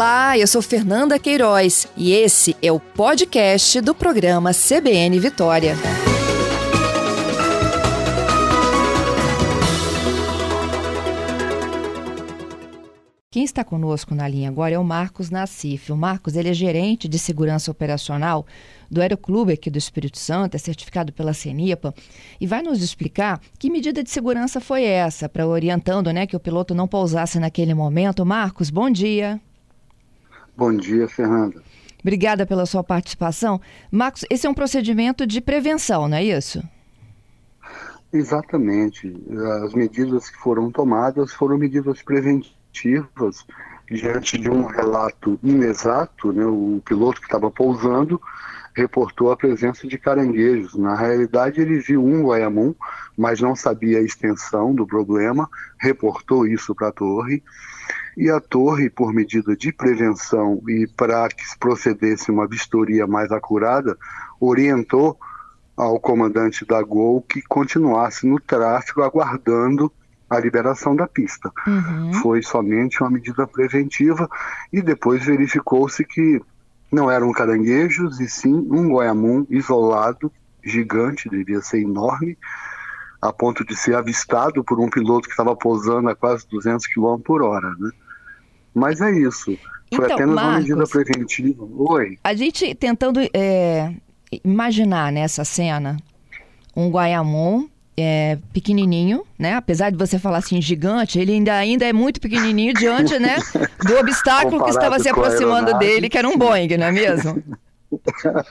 Olá, eu sou Fernanda Queiroz e esse é o podcast do programa CBN Vitória. Quem está conosco na linha agora é o Marcos Nassif. O Marcos ele é gerente de segurança operacional do Aeroclube aqui do Espírito Santo, é certificado pela CENIPA, e vai nos explicar que medida de segurança foi essa, para orientando né, que o piloto não pousasse naquele momento. Marcos, bom dia. Bom dia, Fernanda. Obrigada pela sua participação. Marcos, esse é um procedimento de prevenção, não é isso? Exatamente. As medidas que foram tomadas foram medidas preventivas diante de um relato inexato, né? o piloto que estava pousando reportou a presença de caranguejos. Na realidade, ele viu um guaiamum, mas não sabia a extensão do problema, reportou isso para a torre. E a torre, por medida de prevenção e para que se procedesse uma vistoria mais acurada, orientou ao comandante da Gol que continuasse no tráfego aguardando a liberação da pista. Uhum. Foi somente uma medida preventiva e depois verificou-se que não eram caranguejos, e sim um goiamum isolado, gigante, devia ser enorme, a ponto de ser avistado por um piloto que estava pousando a quase 200 km por hora, né? Mas é isso. Foi então, apenas Marcos, uma medida preventiva. Oi. A gente tentando é, imaginar nessa cena um Guayamon é, pequenininho, né? Apesar de você falar assim gigante, ele ainda, ainda é muito pequenininho diante, né, do obstáculo Comparado que estava se aproximando dele, que era um Boeing, não é mesmo?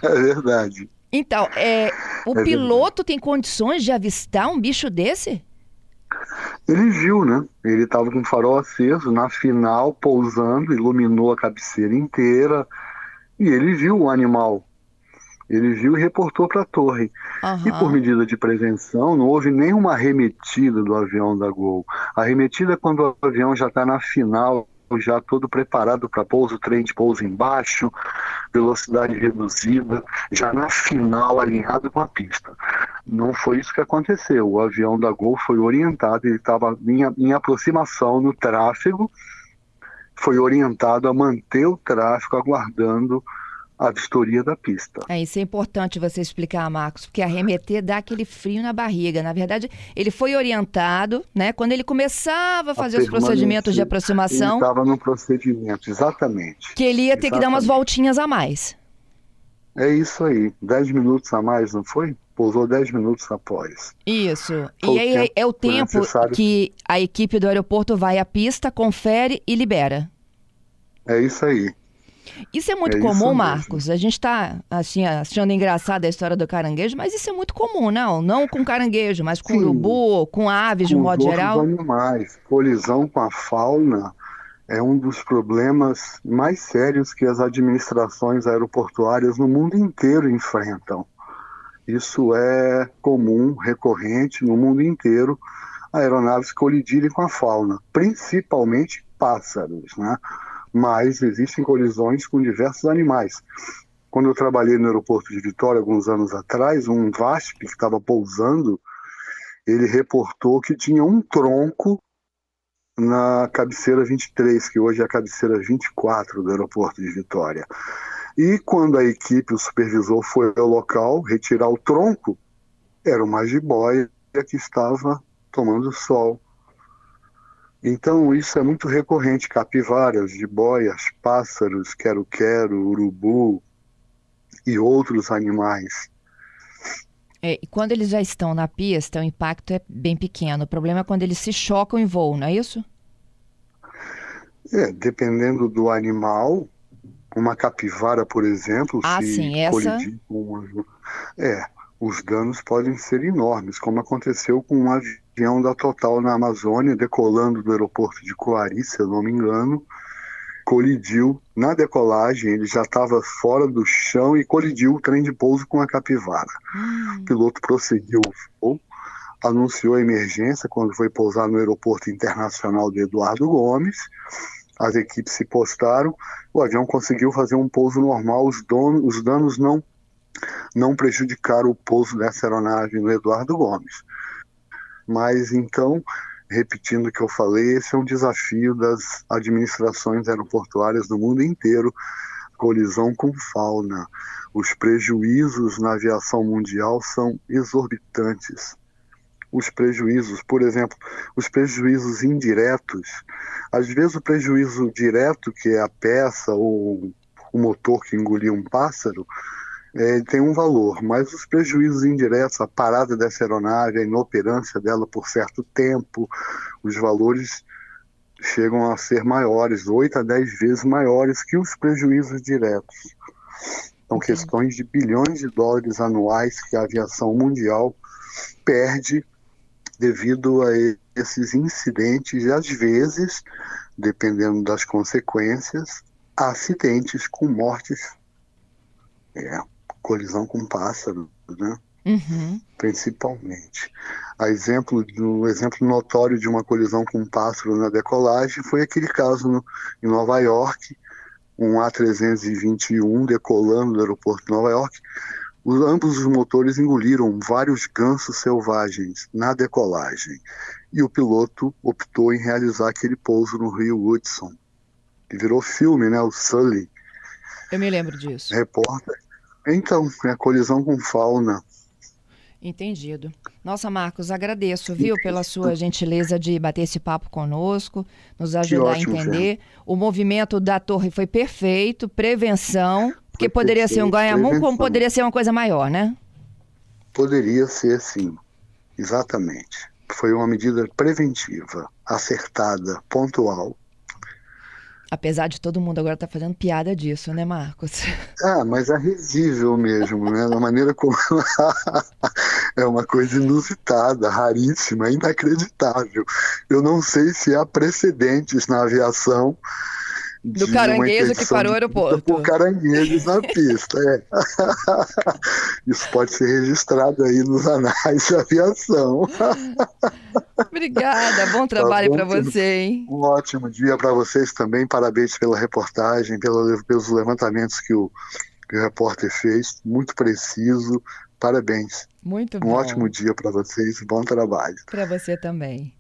É verdade. Então, é, o é piloto verdade. tem condições de avistar um bicho desse? Ele viu, né? Ele estava com o farol aceso, na final, pousando, iluminou a cabeceira inteira, e ele viu o animal ele viu e reportou para a torre. Uhum. E por medida de prevenção, não houve nenhuma arremetida do avião da Gol. A arremetida é quando o avião já está na final, já todo preparado para pouso, trem de pouso embaixo, velocidade reduzida, já na final alinhado com a pista. Não foi isso que aconteceu. O avião da Gol foi orientado, ele estava em, em aproximação no tráfego, foi orientado a manter o tráfego aguardando a vistoria da pista. É, isso é importante você explicar, Marcos, porque arremeter dá aquele frio na barriga. Na verdade, ele foi orientado, né? Quando ele começava a fazer a os procedimentos de aproximação. Ele estava no procedimento, exatamente. Que ele ia ter exatamente. que dar umas voltinhas a mais. É isso aí. Dez minutos a mais, não foi? Pousou dez minutos após. Isso. Foi e aí é, é o tempo que a equipe do aeroporto vai à pista, confere e libera. É isso aí. Isso é muito é comum, Marcos. A gente está assim, achando engraçada a história do caranguejo, mas isso é muito comum, não? Não com caranguejo, mas com Sim, urubu, com aves com de um modo geral. animais. Colisão com a fauna é um dos problemas mais sérios que as administrações aeroportuárias no mundo inteiro enfrentam. Isso é comum, recorrente no mundo inteiro, aeronaves colidirem com a fauna, principalmente pássaros, né? Mas existem colisões com diversos animais. Quando eu trabalhei no aeroporto de Vitória alguns anos atrás, um VASP que estava pousando, ele reportou que tinha um tronco na cabeceira 23, que hoje é a cabeceira 24 do aeroporto de Vitória. E quando a equipe, o supervisor, foi ao local retirar o tronco, era uma jiboia que estava tomando sol então isso é muito recorrente, capivaras, jiboias, pássaros, quero-quero, urubu e outros animais. É, e quando eles já estão na pista, o impacto é bem pequeno. O problema é quando eles se chocam em voo, não é isso? É, dependendo do animal, uma capivara, por exemplo, ah, se sim, essa... com uma... É, os danos podem ser enormes, como aconteceu com um avião avião da Total na Amazônia, decolando do aeroporto de Coari, se eu não me engano, colidiu na decolagem, ele já estava fora do chão e colidiu o trem de pouso com a capivara. Hum. O piloto prosseguiu o voo, anunciou a emergência quando foi pousar no aeroporto internacional de Eduardo Gomes. As equipes se postaram, o avião conseguiu fazer um pouso normal, os, donos, os danos não, não prejudicaram o pouso dessa aeronave no Eduardo Gomes. Mas então repetindo o que eu falei, esse é um desafio das administrações aeroportuárias do mundo inteiro colisão com fauna. Os prejuízos na aviação mundial são exorbitantes. Os prejuízos, por exemplo, os prejuízos indiretos, às vezes o prejuízo direto, que é a peça ou o motor que engoliu um pássaro, é, tem um valor, mas os prejuízos indiretos, a parada dessa aeronave, a inoperância dela por certo tempo, os valores chegam a ser maiores, 8 a 10 vezes maiores que os prejuízos diretos. São questões de bilhões de dólares anuais que a aviação mundial perde devido a esses incidentes e, às vezes, dependendo das consequências, acidentes com mortes. É, colisão com pássaros, né? Uhum. Principalmente. A exemplo do exemplo notório de uma colisão com um pássaro na decolagem foi aquele caso no, em Nova York, um A321 decolando do aeroporto de Nova York. Os, ambos os motores engoliram vários gansos selvagens na decolagem e o piloto optou em realizar aquele pouso no Rio Hudson. Que virou filme, né? O Sully. Eu me lembro disso. Repórter. Então, é a colisão com fauna. Entendido. Nossa, Marcos, agradeço, viu, pela sua gentileza de bater esse papo conosco, nos ajudar ótimo, a entender. O movimento da torre foi perfeito, prevenção, porque foi poderia perfeito, ser um ganha-mão, como poderia ser uma coisa maior, né? Poderia ser, sim. Exatamente. Foi uma medida preventiva, acertada, pontual, Apesar de todo mundo agora estar tá fazendo piada disso, né, Marcos? Ah, mas é risível mesmo, né? Da maneira como é uma coisa inusitada, raríssima, inacreditável. Eu não sei se há precedentes na aviação do caranguejo que parou o aeroporto. Por caranguejos na pista, é. Isso pode ser registrado aí nos anais de aviação. Obrigada, bom tá trabalho tá para você, hein? Um ótimo dia para vocês também. Parabéns pela reportagem, pelo, pelos levantamentos que o, que o repórter fez. Muito preciso. Parabéns. Muito bom. Um ótimo dia para vocês. Bom trabalho. Para você também.